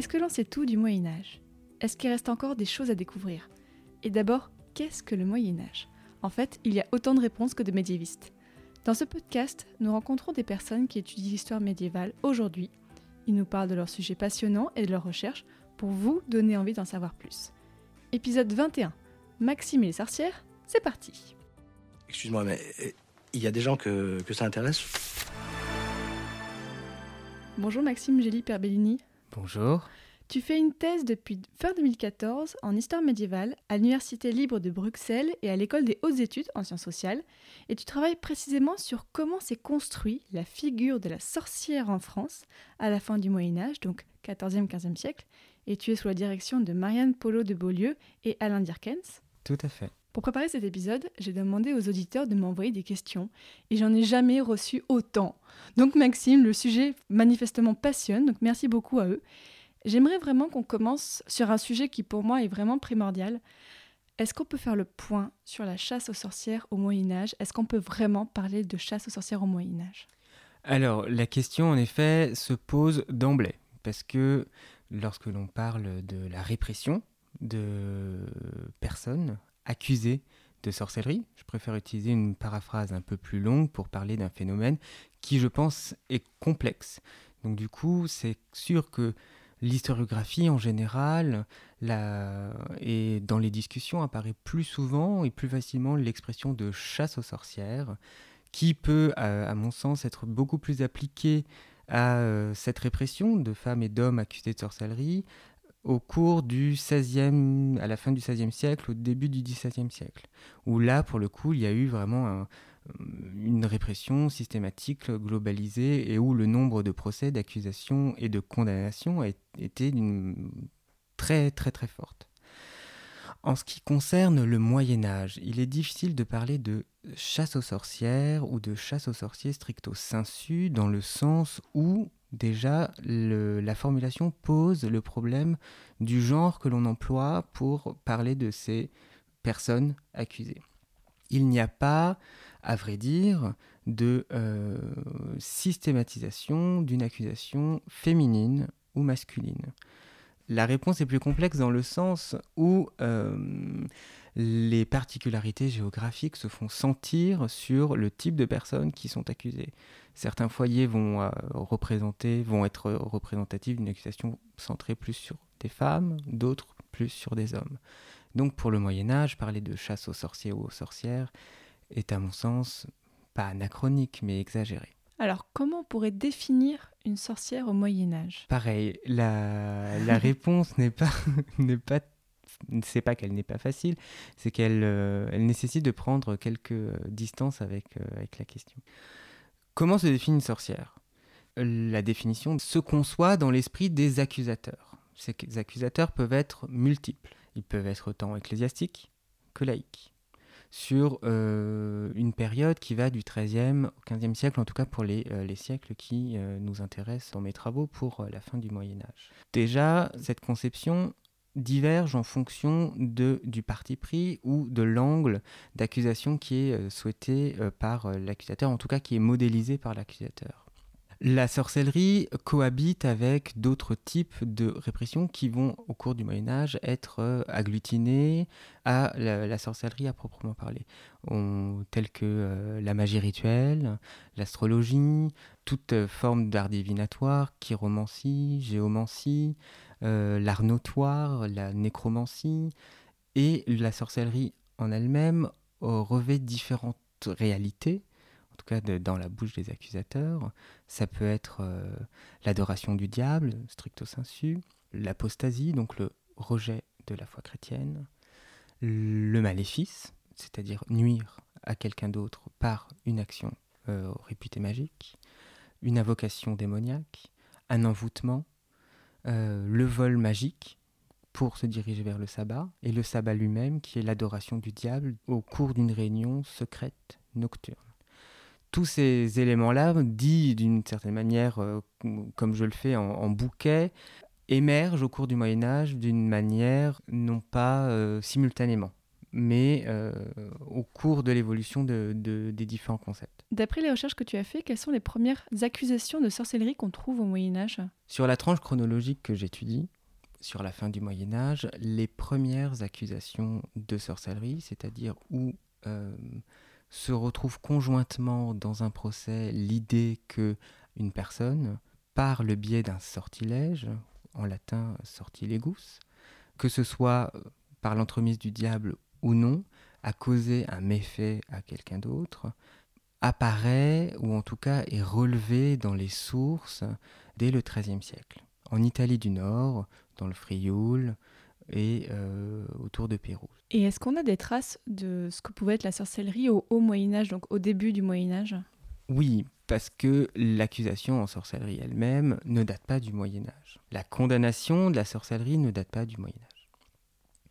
Est-ce que l'on sait tout du Moyen Âge? Est-ce qu'il reste encore des choses à découvrir? Et d'abord, qu'est-ce que le Moyen Âge? En fait, il y a autant de réponses que de médiévistes. Dans ce podcast, nous rencontrons des personnes qui étudient l'histoire médiévale aujourd'hui. Ils nous parlent de leurs sujets passionnants et de leurs recherches pour vous donner envie d'en savoir plus. Épisode 21. Maxime et les sorcières, c'est parti. Excuse-moi, mais euh, il y a des gens que, que ça intéresse? Bonjour Maxime Gély Perbellini. Bonjour. Tu fais une thèse depuis fin 2014 en histoire médiévale à l'Université libre de Bruxelles et à l'école des hautes études en sciences sociales, et tu travailles précisément sur comment s'est construit la figure de la sorcière en France à la fin du Moyen Âge, donc 14e, 15e siècle, et tu es sous la direction de Marianne Polo de Beaulieu et Alain Dirkens. Tout à fait. Pour préparer cet épisode, j'ai demandé aux auditeurs de m'envoyer des questions et j'en ai jamais reçu autant. Donc Maxime, le sujet manifestement passionne, donc merci beaucoup à eux. J'aimerais vraiment qu'on commence sur un sujet qui pour moi est vraiment primordial. Est-ce qu'on peut faire le point sur la chasse aux sorcières au Moyen Âge Est-ce qu'on peut vraiment parler de chasse aux sorcières au Moyen Âge Alors la question en effet se pose d'emblée parce que lorsque l'on parle de la répression de personnes accusé de sorcellerie. Je préfère utiliser une paraphrase un peu plus longue pour parler d'un phénomène qui, je pense, est complexe. Donc du coup, c'est sûr que l'historiographie en général, et dans les discussions apparaît plus souvent et plus facilement l'expression de chasse aux sorcières, qui peut, à, mon sens, être beaucoup plus appliquée à euh, cette répression de femmes et d'hommes accusés de sorcellerie, au cours du 16e, à la fin du XVIe siècle, au début du XVIIe siècle, où là, pour le coup, il y a eu vraiment une répression systématique, globalisée, et où le nombre de procès, d'accusations et de condamnations a été très très très forte. En ce qui concerne le Moyen Âge, il est difficile de parler de chasse aux sorcières ou de chasse aux sorciers stricto sensu dans le sens où déjà, la formulation pose le problème du genre que l'on emploie pour parler de ces personnes accusées. Il n'y a pas, à vrai dire, de euh, systématisation d'une accusation féminine ou masculine. La réponse est plus complexe dans le sens où euh, les particularités géographiques se font sentir sur le type de personnes qui sont accusées. Certains foyers vont euh, vont être représentatifs d'une accusation centrée plus sur des femmes, d'autres plus sur des hommes. Donc pour le Moyen Âge, parler de chasse aux sorciers ou aux sorcières est à mon sens pas anachronique mais exagéré. Alors, comment on pourrait définir une sorcière au Moyen Âge? Pareil, la, la réponse n'est pas, n'est pas c'est pas qu'elle n'est pas facile, c'est qu'elle euh, elle nécessite de prendre quelques distances avec, euh, avec la question. Comment se définit une sorcière? La définition se conçoit dans l'esprit des accusateurs. Ces accusateurs peuvent être multiples. Ils peuvent être autant ecclésiastiques que laïcs sur euh, une période qui va du XIIIe au XVe siècle, en tout cas pour les, euh, les siècles qui euh, nous intéressent dans mes travaux pour la fin du Moyen Âge. Déjà, cette conception diverge en fonction de, du parti pris ou de l'angle d'accusation qui est souhaité par l'accusateur, en tout cas qui est modélisé par l'accusateur. La sorcellerie cohabite avec d'autres types de répression qui vont, au cours du Moyen Âge, être euh, agglutinées à la, sorcellerie à proprement parler, telles que euh, la magie rituelle, l'astrologie, toute forme d'art divinatoire, chiromancie, géomancie, euh, l'art notoire, la nécromancie, et la sorcellerie en elle-même revêt différentes réalités tout cas dans la bouche des accusateurs. Ça peut être euh, l'adoration du diable, stricto sensu, l'apostasie, donc le rejet de la foi chrétienne, le maléfice, c'est-à-dire nuire à quelqu'un d'autre par une action euh, réputée magique, une invocation démoniaque, un envoûtement, euh, le vol magique, pour se diriger vers le sabbat, et le sabbat lui-même qui est l'adoration du diable au cours d'une réunion secrète nocturne. Tous ces éléments-là, dits d'une certaine manière, euh, comme je le fais en, en, bouquet, émergent au cours du Moyen Âge d'une manière non pas euh, simultanément mais euh, au cours de l'évolution de, de, des différents concepts. D'après les recherches que tu as faites, quelles sont les premières accusations de sorcellerie qu'on trouve au Moyen Âge? Sur la tranche chronologique que j'étudie, sur la fin du Moyen Âge, les premières accusations de sorcellerie, c'est-à-dire où se retrouve conjointement dans un procès l'idée que une personne, par le biais d'un sortilège, en latin sortilegus, que ce soit par l'entremise du diable ou non, a causé un méfait à quelqu'un d'autre, apparaît, ou en tout cas est relevé dans les sources dès le XIIIe siècle. En Italie du Nord, dans le Frioul et euh, autour de Pérouse. Et est-ce qu'on a des traces de ce que pouvait être la sorcellerie au haut Moyen Âge, donc au début du Moyen Âge? Oui, parce que l'accusation en sorcellerie elle-même ne date pas du Moyen Âge. La condamnation de la sorcellerie ne date pas du Moyen Âge.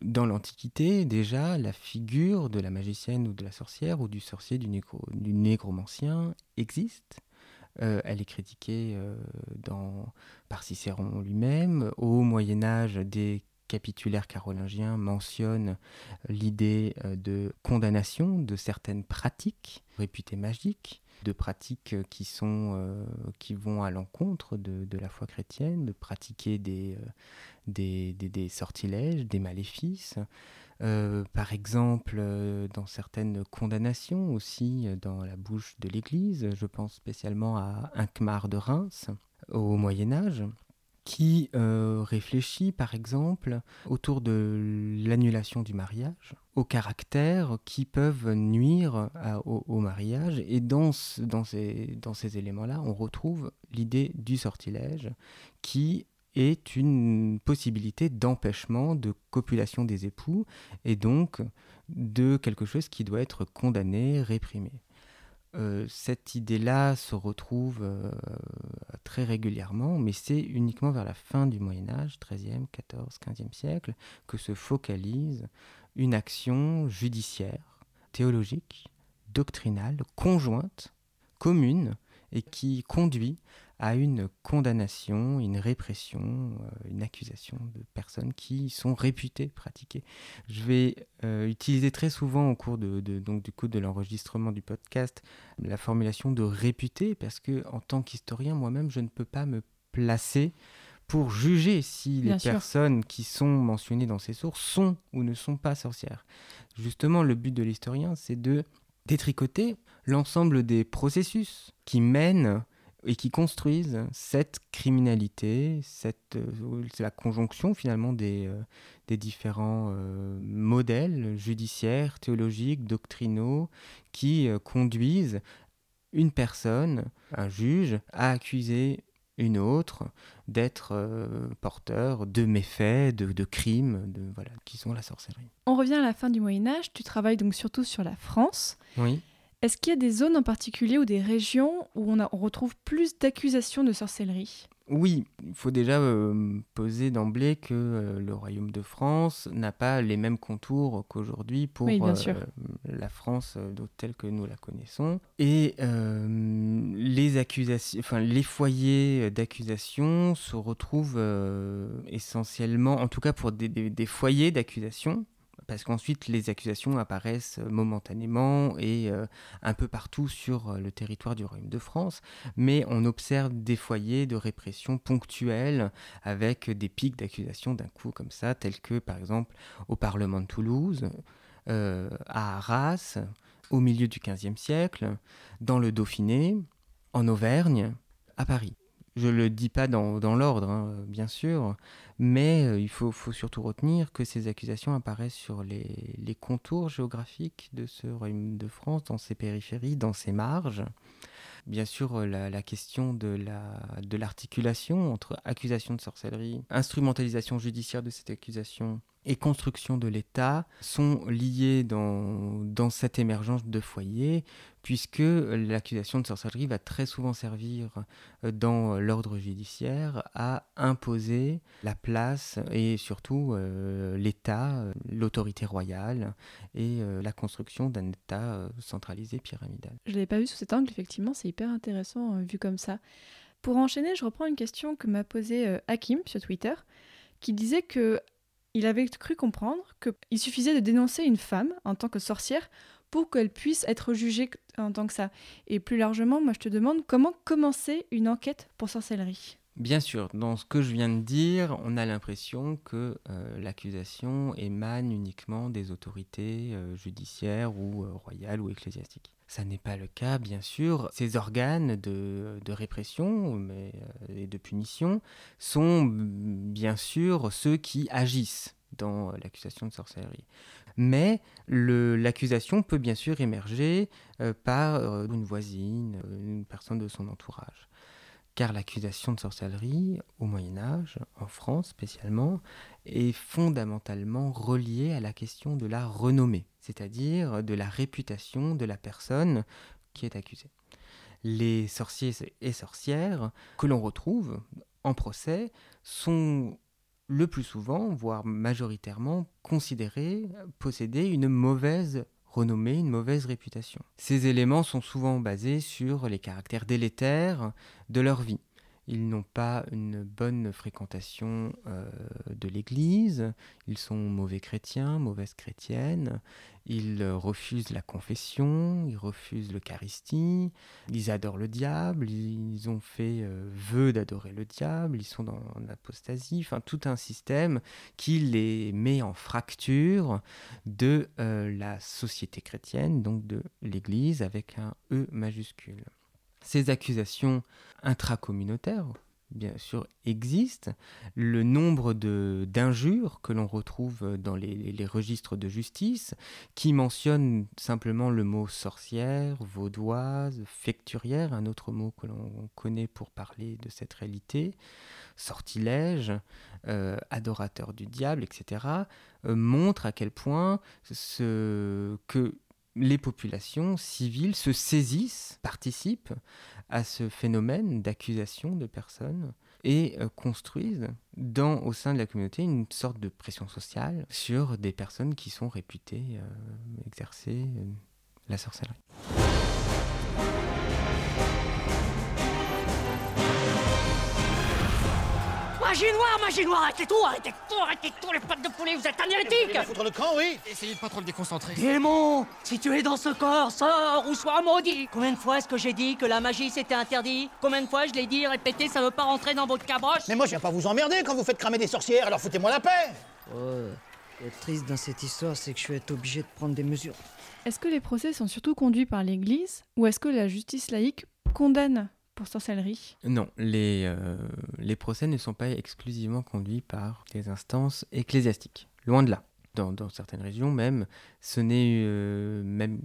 Dans l'Antiquité, déjà, la figure de la magicienne ou de la sorcière ou du sorcier, du, négro, du négromancien existe. Euh, elle est critiquée euh, dans, par Cicéron lui-même. Au Moyen Âge, des capitulaires carolingiens mentionnent l'idée euh, de condamnation de certaines pratiques réputées magiques de pratiques qui, sont, euh, qui vont à l'encontre de, la foi chrétienne, de pratiquer des, euh, sortilèges, des maléfices. Euh, par exemple, euh, dans certaines condamnations aussi dans la bouche de l'Église, je pense spécialement à Inquemar de Reims au Moyen Âge, qui euh, réfléchit par exemple autour de l'annulation du mariage, aux caractères qui peuvent nuire au, mariage. Et dans ces éléments-là, on retrouve l'idée du sortilège qui est une possibilité d'empêchement de copulation des époux et donc de quelque chose qui doit être condamné, réprimé. Euh, cette idée-là se retrouve euh, très régulièrement, mais c'est uniquement vers la fin du Moyen Âge, 13e, 14, 15e siècle, que se focalise une action judiciaire, théologique, doctrinale, conjointe, commune, et qui conduit à une condamnation, une répression, euh, une accusation de personnes qui sont réputées pratiquer. Je vais euh, utiliser très souvent au cours de, de donc du coup de l'enregistrement du podcast la formulation de réputé parce que en tant qu'historien moi-même je ne peux pas me placer pour juger si les personnes qui sont mentionnées dans ces sources sont ou ne sont pas sorcières. Justement, le but de l'historien, c'est de détricoter l'ensemble des processus qui mènent et qui construisent cette criminalité, cette, euh, la conjonction finalement des, euh, des différents euh, modèles judiciaires, théologiques, doctrinaux, qui euh, conduisent une personne, un juge, à accuser une autre d'être euh, porteur de méfaits, de, de, crimes, de, voilà, qui sont la sorcellerie. On revient à la fin du Moyen Âge, tu travailles donc surtout sur la France. Oui. Est-ce qu'il y a des zones en particulier ou des régions où on, a, on retrouve plus d'accusations de sorcellerie? Oui, il faut déjà euh, poser d'emblée que euh, le Royaume de France n'a pas les mêmes contours qu'aujourd'hui pour oui, euh, la France telle que nous la connaissons. Et les, accusations, enfin, les foyers d'accusation se retrouvent essentiellement, en tout cas pour des, des, des foyers d'accusation, parce qu'ensuite les accusations apparaissent momentanément et euh, un peu partout sur le territoire du Royaume de France, mais on observe des foyers de répression ponctuels avec des pics d'accusation d'un coup comme ça, tels que par exemple au Parlement de Toulouse, euh, à Arras, au milieu du XVe siècle, dans le Dauphiné, en Auvergne, à Paris. Je ne le dis pas dans, dans l'ordre, hein, bien sûr, mais euh, il faut, faut, surtout retenir que ces accusations apparaissent sur les, les, contours géographiques de ce royaume de France, dans ses périphéries, dans ses marges. Bien sûr, la, la question de l'articulation la, de entre accusation de sorcellerie, instrumentalisation judiciaire de cette accusation et construction de l'État sont liées dans, dans cette émergence de foyers, puisque l'accusation de sorcellerie va très souvent servir euh, dans l'ordre judiciaire à imposer la place et surtout euh, l'État, euh, l'autorité royale et la construction d'un État centralisé pyramidal. Je ne l'avais pas vu sous cet angle, effectivement, c'est hyper intéressant vu comme ça. Pour enchaîner, je reprends une question que m'a posée Hakim sur Twitter, qui disait que il avait cru comprendre qu'il suffisait de dénoncer une femme en tant que sorcière pour qu'elle puisse être jugée en tant que ça. Et plus largement, moi je te demande comment commencer une enquête pour sorcellerie Bien sûr, dans ce que je viens de dire, on a l'impression que euh, l'accusation émane uniquement des autorités euh, judiciaires ou euh, royales ou ecclésiastiques. Ça n'est pas le cas, bien sûr. Ces organes de, répression mais, et de punition sont bien sûr ceux qui agissent dans l'accusation de sorcellerie. Mais l'accusation peut bien sûr émerger par une voisine, une personne de son entourage car l'accusation de sorcellerie, au Moyen Âge, en France spécialement, est fondamentalement reliée à la question de la renommée, c'est-à-dire de la réputation de la personne qui est accusée. Les sorciers et sorcières que l'on retrouve en procès sont le plus souvent, voire majoritairement, considérés posséder une mauvaise renommée, une mauvaise réputation. Ces éléments sont souvent basés sur les caractères délétères de leur vie. Ils n'ont pas une bonne fréquentation euh, de l'Église, ils sont mauvais chrétiens, mauvaises chrétiennes, ils refusent la confession, ils refusent l'Eucharistie, ils adorent le diable, ils ont fait euh, vœu d'adorer le diable, ils sont dans l'apostasie, enfin tout un système qui les met en fracture de euh, la société chrétienne, donc de l'Église avec un E majuscule. Ces accusations intracommunautaires, bien sûr, existent. Le nombre d'injures que l'on retrouve dans les, registres de justice, qui mentionnent simplement le mot sorcière, vaudoise, fecturière, un autre mot que l'on connaît pour parler de cette réalité, sortilège, euh, adorateur du diable, etc., euh, montrent à quel point ce, que les populations civiles se saisissent, participent à ce phénomène d'accusation de personnes et euh, construisent dans, au sein de la communauté une sorte de pression sociale sur des personnes qui sont réputées euh, exercer euh, la sorcellerie. Magie noire, magie noire, arrêtez tout, arrêtez tout, arrêtez tout, les pattes de poulet, vous êtes un hérétique. Foutre le camp, oui. Essayez de pas trop le déconcentrer. Démon Si tu es dans ce corps, sors ou sois maudit. Combien de fois est-ce que j'ai dit que la magie c'était interdit? Combien de fois je l'ai dit, répété, ça veut pas rentrer dans votre cabroche? Mais moi je viens pas vous emmerder quand vous faites cramer des sorcières, alors foutez-moi la paix. Oh, le triste dans cette histoire, c'est que je vais être obligé de prendre des mesures. Est-ce que les procès sont surtout conduits par l'Église ou est-ce que la justice laïque condamne? Sorcellerie? Non, les, euh, les procès ne sont pas exclusivement conduits par des instances ecclésiastiques. Loin de là. Dans, dans certaines régions même, ce n'est euh, même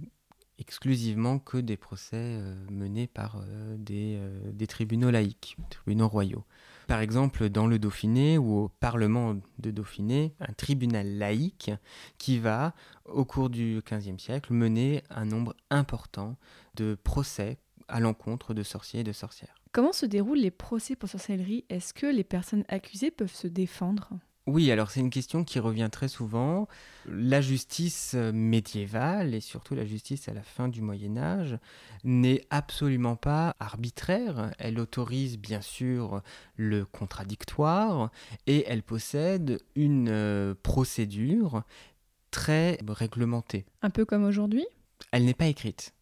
exclusivement que des procès euh, menés par des, des, tribunaux laïques, tribunaux royaux. Par exemple, dans le Dauphiné ou au Parlement de Dauphiné, un tribunal laïque qui va, au cours du XVe siècle, mener un nombre important de procès à l'encontre de sorciers et de sorcières. Comment se déroulent les procès pour sorcellerie? Est-ce que les personnes accusées peuvent se défendre? Oui, alors c'est une question qui revient très souvent. La justice médiévale et surtout la justice à la fin du Moyen Âge n'est absolument pas arbitraire. Elle autorise bien sûr le contradictoire et elle possède une euh, procédure très réglementée. Un peu comme aujourd'hui? Elle n'est pas écrite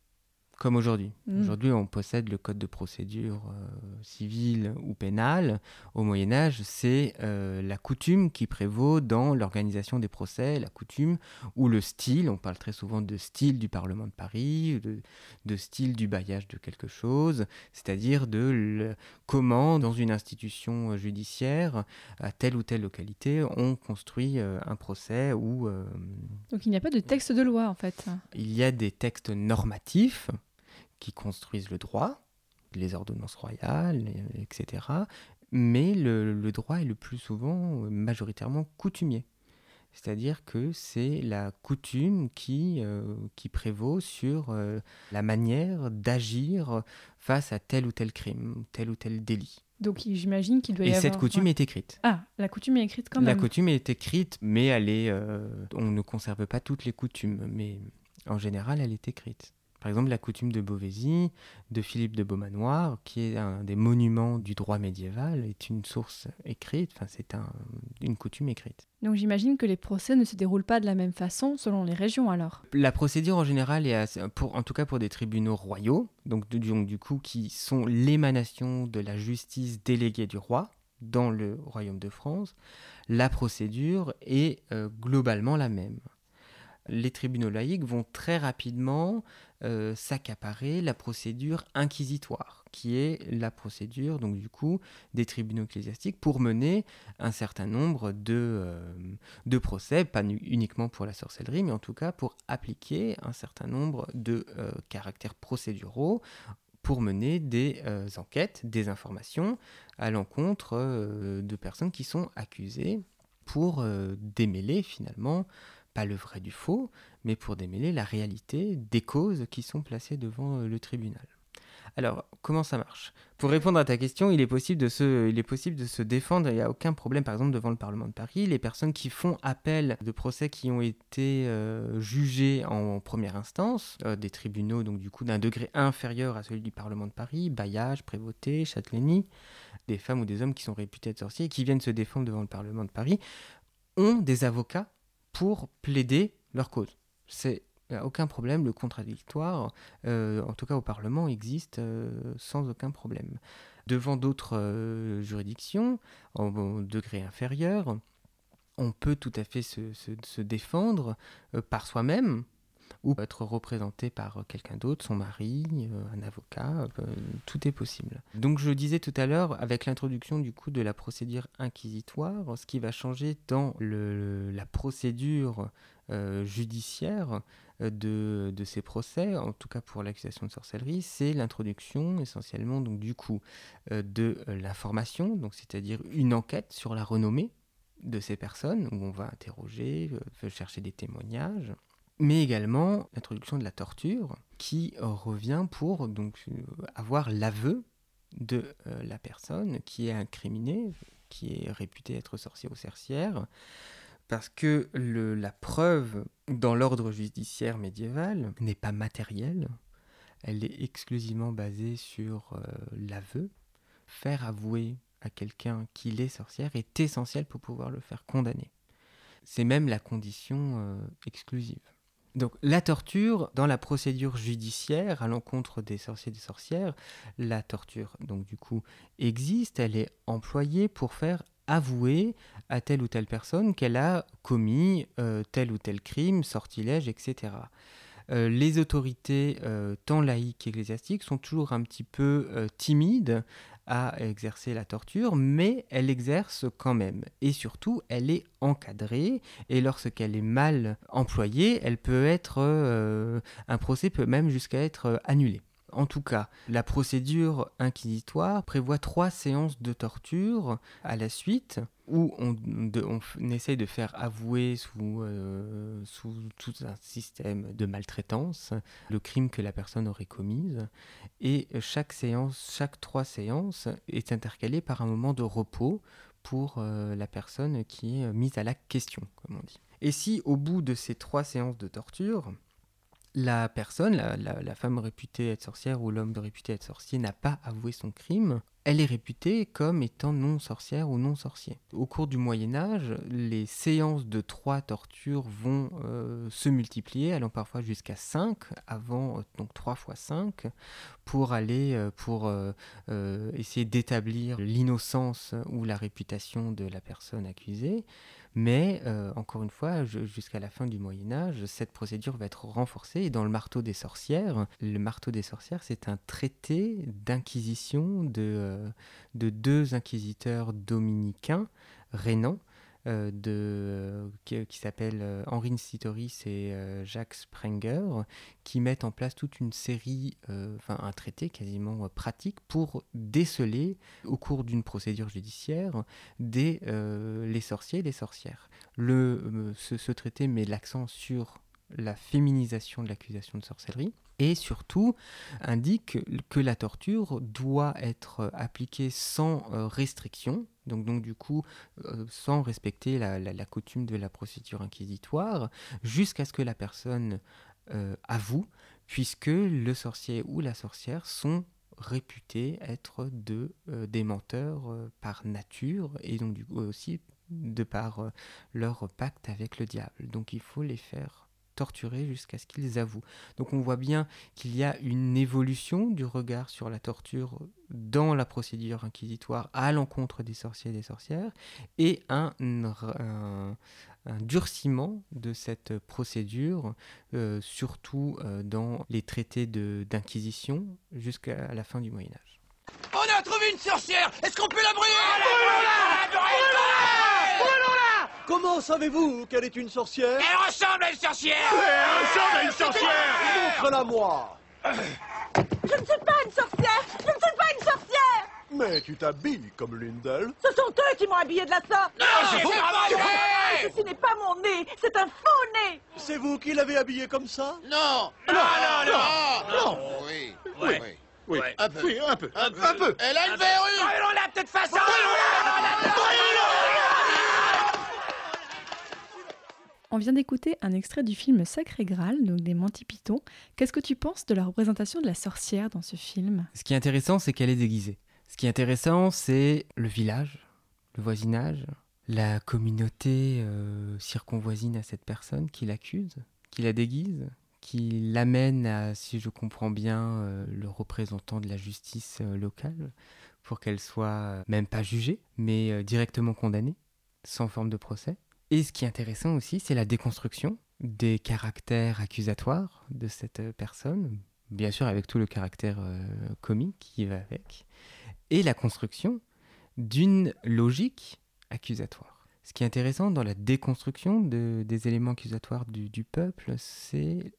comme aujourd'hui. Mm. Aujourd'hui, on possède le code de procédure euh, civile ou pénale. Au Moyen Âge, c'est euh, la coutume qui prévaut dans l'organisation des procès, la coutume ou le style. On parle très souvent de style du Parlement de Paris, de, style du bailliage de quelque chose, c'est-à-dire de comment, dans une institution judiciaire, à telle ou telle localité, on construit euh, un procès ou... Donc il n'y a pas de texte de loi en fait. Il y a des textes normatifs qui construisent le droit, les ordonnances royales, etc. Mais le, droit est le plus souvent euh, majoritairement coutumier. C'est-à-dire que c'est la coutume qui, euh, qui prévaut sur euh, la manière d'agir face à tel ou tel crime, tel ou tel délit. Donc j'imagine qu'il doit y Et avoir... cette coutume ouais. est écrite. Ah, la coutume est écrite quand La même. coutume est écrite, mais elle est, euh, on ne conserve pas toutes les coutumes, mais en général, elle est écrite. Par exemple, la coutume de Beauvaisis, de Philippe de Beaumanoir, qui est un des monuments du droit médiéval, est une source écrite, enfin c'est un- une coutume écrite. Donc j'imagine que les procès ne se déroulent pas de la même façon selon les régions alors. La procédure en général est assez- pour, en tout cas pour des tribunaux royaux, donc, donc du coup qui sont l'émanation de la justice déléguée du roi dans le royaume de France, la procédure est euh, globalement la même. Les tribunaux laïcs vont très rapidement euh, s'accaparer la procédure inquisitoire, qui est la procédure donc du coup des tribunaux ecclésiastiques pour mener un certain nombre de, euh, procès, pas uniquement pour la sorcellerie, mais en tout cas pour appliquer un certain nombre de euh, caractères procéduraux pour mener des euh, enquêtes, des informations à l'encontre de personnes qui sont accusées pour démêler finalement, pas le vrai du faux, mais pour démêler la réalité des causes qui sont placées devant euh, le tribunal. Alors, comment ça marche? Pour répondre à ta question, il est possible de se, défendre, il n'y a aucun problème, par exemple, devant le Parlement de Paris. Les personnes qui font appel de procès qui ont été euh, jugés en première instance, euh, des tribunaux, donc du coup d'un degré inférieur à celui du Parlement de Paris, Bailliage, Prévôté, Châtellenie, des femmes ou des hommes qui sont réputés être sorciers qui viennent se défendre devant le Parlement de Paris, ont des avocats pour plaider leur cause. C'est aucun problème, le contradictoire, euh, en tout cas au Parlement, existe euh, sans aucun problème. Devant d'autres euh, juridictions, en, degré inférieur, on peut tout à fait se, défendre par soi-même ou être représenté par euh, quelqu'un d'autre, son mari, euh, un avocat, euh, tout est possible. Donc je disais tout à l'heure, avec l'introduction du coup de la procédure inquisitoire, ce qui va changer dans la procédure judiciaire de, ces procès, en tout cas pour l'accusation de sorcellerie, c'est l'introduction essentiellement donc du coup de l'information, c'est-à-dire une enquête sur la renommée de ces personnes où on va interroger, chercher des témoignages, mais également l'introduction de la torture qui revient pour donc euh, avoir l'aveu de euh, la personne qui est incriminée, qui est réputée être sorcier ou sorcière, parce que le- la preuve dans l'ordre judiciaire médiéval n'est pas matérielle, elle est exclusivement basée sur euh, l'aveu. Faire avouer à quelqu'un qu'il est sorcière est essentiel pour pouvoir le faire condamner. C'est même la condition exclusive. Donc la torture, dans la procédure judiciaire à l'encontre des sorciers et des sorcières, la torture, donc du coup, existe, elle est employée pour faire avouer à telle ou telle personne qu'elle a commis euh, tel ou tel crime, sortilège, etc. Euh, les autorités, euh, tant laïques qu'ecclésiastiques, sont toujours un petit peu timides à exercer la torture, mais elle exerce quand même. Et surtout, elle est encadrée, et lorsqu'elle est mal employée, elle peut être... euh, un procès peut même jusqu'à être euh, annulé. En tout cas, la procédure inquisitoire prévoit trois séances de torture à la suite où on, essaye de faire avouer sous, euh, sous tout un système de maltraitance le crime que la personne aurait commis. Et chaque séance, chaque trois séances est intercalée par un moment de repos pour euh, la personne qui est mise à la question, comme on dit. Et si au bout de ces trois séances de torture, la personne, la, femme réputée être sorcière ou l'homme réputé être sorcier n'a pas avoué son crime, elle est réputée comme étant non sorcière ou non sorcier. Au cours du Moyen Âge, les séances de trois tortures vont euh, se multiplier, allant parfois jusqu'à 5, avant euh, donc 3 fois 5, pour aller euh, pour essayer d'établir l'innocence ou la réputation de la personne accusée. Mais euh, encore une fois, jusqu'à la fin du Moyen Âge, cette procédure va être renforcée. Dans le marteau des sorcières, le marteau des sorcières, c'est un traité d'inquisition de, euh, de deux inquisiteurs dominicains, rénants, euh, de, euh, qui, qui s'appelle euh, Henri Sitoris et euh, Jacques Sprenger, qui mettent en place toute une série, euh, enfin un traité quasiment euh, pratique pour déceler au cours d'une procédure judiciaire des, euh, les sorciers et les sorcières. Le, euh, ce, ce traité met l'accent sur la féminisation de l'accusation de sorcellerie et surtout indique que la torture doit être appliquée sans euh, restriction, donc, donc du coup euh, sans respecter la, coutume de la procédure inquisitoire, jusqu'à ce que la personne euh, avoue, puisque le sorcier ou la sorcière sont réputés être de, euh, des menteurs euh, par nature et donc du coup aussi de par euh, leur pacte avec le diable. Donc il faut les faire torturer jusqu'à ce qu'ils avouent. Donc on voit bien qu'il y a une évolution du regard sur la torture dans la procédure inquisitoire à l'encontre des sorciers et des sorcières et un, un- un durciment de cette procédure, euh, surtout euh, dans les traités de- d'inquisition jusqu'à la fin du Moyen Âge. On a trouvé une sorcière Est-ce qu'on peut la brûler Comment savez-vous qu'elle est une sorcière Elle ressemble à une sorcière Elle ressemble à une sorcière Montre-la moi Je ne suis pas une sorcière Je ne suis pas une sorcière Mais tu t'habilles comme l'une d'elles. Ce sont eux qui m'ont habillée de la sorte Non, c'est Ah, pas vrai Ceci n'est pas mon nez, c'est un faux nez C'est vous qui l'avez habillée comme ça Non Non, non, non, non, non. Oui, Oui, oui, oui, un peu, oui, un peu, un, un peu. Elle a une verrue Brûlons-la de toute façon On vient d'écouter un extrait du film Sacré Graal, donc des Monty. Qu'est-ce que tu penses de la représentation de la sorcière dans ce film? Ce qui est intéressant, c'est qu'elle est déguisée. Ce qui est intéressant, c'est le village, le voisinage, la communauté euh, circonvoisine à cette personne qui l'accuse, qui la déguise, qui l'amène à, si je comprends bien, euh, le représentant de la justice euh, locale, pour qu'elle soit même pas jugée, mais directement condamnée, sans forme de procès. Et ce qui est intéressant aussi, c'est la déconstruction des caractères accusatoires de cette euh, personne, bien sûr avec tout le caractère euh, comique qui va avec, et la construction d'une logique accusatoire. Ce qui est intéressant dans la déconstruction de- des éléments accusatoires du, du peuple, c'est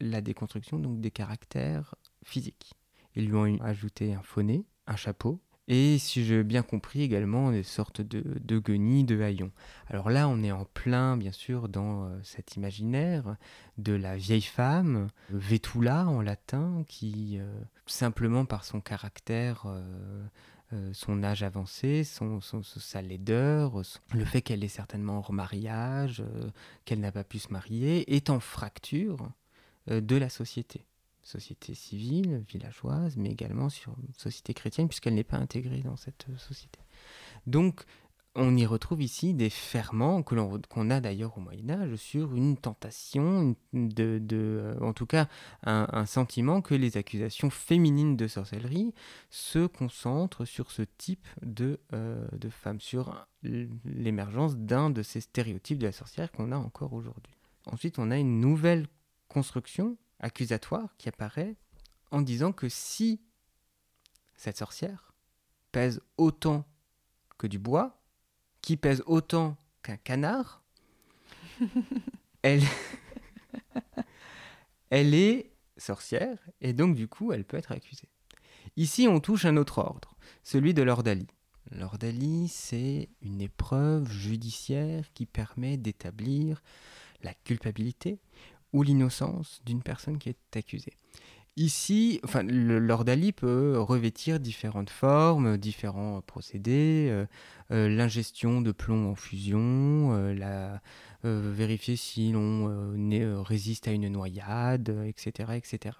la déconstruction donc des caractères physiques. Ils lui ont ajouté un nez, un chapeau, et si j'ai bien compris également des sortes de, de guenilles, de haillons. Alors là, on est en plein, bien sûr, dans euh, cet imaginaire de la vieille femme, Vetula en latin, qui, euh, simplement par son caractère, euh, son âge avancé, son, sa laideur, le fait qu'elle est certainement hors mariage, qu'elle n'a pas pu se marier, est en fracture de la société. Société civile, villageoise, mais également sur une société chrétienne, puisqu'elle n'est pas intégrée dans cette euh, société. Donc, on y retrouve ici des ferments que l'on- qu'on a d'ailleurs au Moyen Âge sur une tentation, de, de, euh, en tout cas un, sentiment que les accusations féminines de sorcellerie se concentrent sur ce type de, euh, de femme, sur l'émergence d'un de ces stéréotypes de la sorcière qu'on a encore aujourd'hui. Ensuite, on a une nouvelle construction accusatoire qui apparaît en disant que si cette sorcière pèse autant que du bois, qui pèse autant qu'un canard, elle, elle est sorcière et donc du coup elle peut être accusée. Ici on touche un autre ordre, celui de l'ordalie. L'ordalie c'est une épreuve judiciaire qui permet d'établir la culpabilité ou l'innocence d'une personne qui est accusée. Ici, enfin, l'ordalie peut revêtir différentes formes, différents procédés, euh, euh, l'ingestion de plomb en fusion, euh, la, vérifier si l'on résiste à une noyade, etc., etc.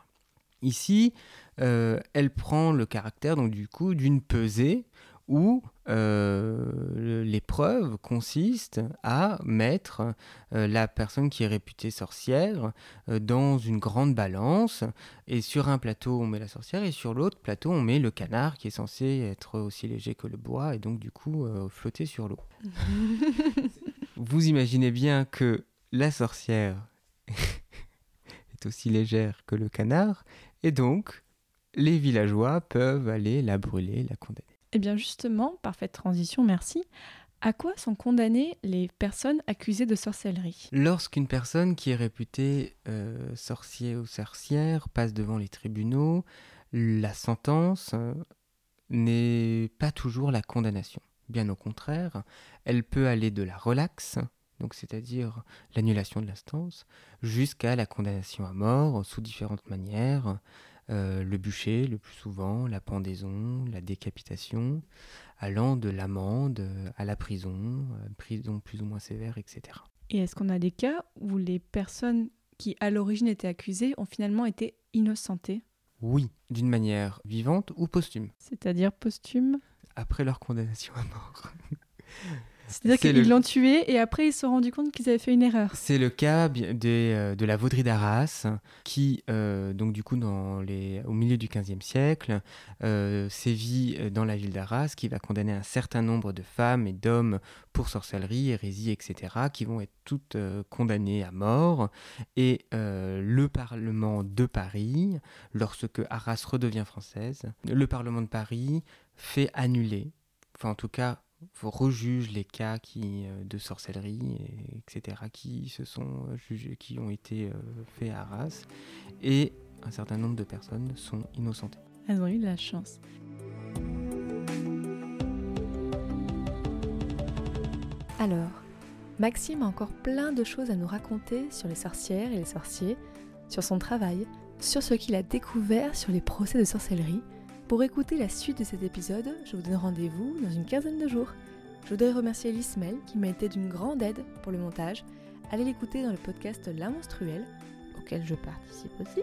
Ici, elle prend le caractère donc du coup d'une pesée où euh, l'épreuve consiste à mettre euh, la personne qui est réputée sorcière euh, dans une grande balance et sur un plateau on met la sorcière et sur l'autre plateau on met le canard qui est censé être aussi léger que le bois et donc du coup flotter sur l'eau. Vous imaginez bien que la sorcière est aussi légère que le canard et donc les villageois peuvent aller la brûler, la condamner. Eh bien justement, parfaite transition, merci. À quoi sont condamnées les personnes accusées de sorcellerie? Lorsqu'une personne qui est réputée euh, sorcier ou sorcière passe devant les tribunaux, la sentence euh, n'est pas toujours la condamnation. Bien au contraire, elle peut aller de la relaxe, donc c'est-à-dire l'annulation de la sentence, jusqu'à la condamnation à mort sous différentes manières, le bûcher le plus souvent, la pendaison, la décapitation, allant de l'amende à la prison, euh, prison plus ou moins sévère, etc. Et est-ce qu'on a des cas où les personnes qui à l'origine étaient accusées ont finalement été innocentées? Oui, d'une manière vivante ou posthume. C'est-à-dire posthume? Après leur condamnation à mort. C'est-à-dire C'est qu'ils le- l'ont tué et après ils se sont rendus compte qu'ils avaient fait une erreur. C'est le cas des, euh, de la vauderie d'Arras, qui, euh, donc du coup, dans les, au milieu du XVe siècle, euh, sévit dans la ville d'Arras, qui va condamner un certain nombre de femmes et d'hommes pour sorcellerie, hérésie, etc., qui vont être toutes euh, condamnées à mort. Et le Parlement de Paris, lorsque Arras redevient française, le Parlement de Paris fait annuler, enfin en tout cas rejuge les cas qui, euh, de sorcellerie, et- etc., qui se sont euh, jugés, qui ont été euh, faits à Arras, et un certain nombre de personnes sont innocentées. Elles ont eu de la chance. Alors, Maxime a encore plein de choses à nous raconter sur les sorcières et les sorciers, sur son travail, sur ce qu'il a découvert sur les procès de sorcellerie. Pour écouter la suite de cet épisode, je vous donne rendez-vous dans une quinzaine de jours. Je voudrais remercier Lismel qui m'a été d'une grande aide pour le montage. Allez l'écouter dans le podcast La Monstruelle, auquel je participe aussi.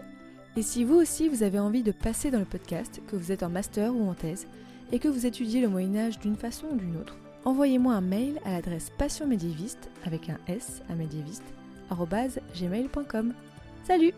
Et si vous aussi vous avez envie de passer dans le podcast, que vous êtes en master ou en thèse, et que vous étudiez le Moyen Âge d'une façon ou d'une autre, envoyez-moi un mail à l'adresse passionmédiéviste avec un S à médiéviste gmail.com. Salut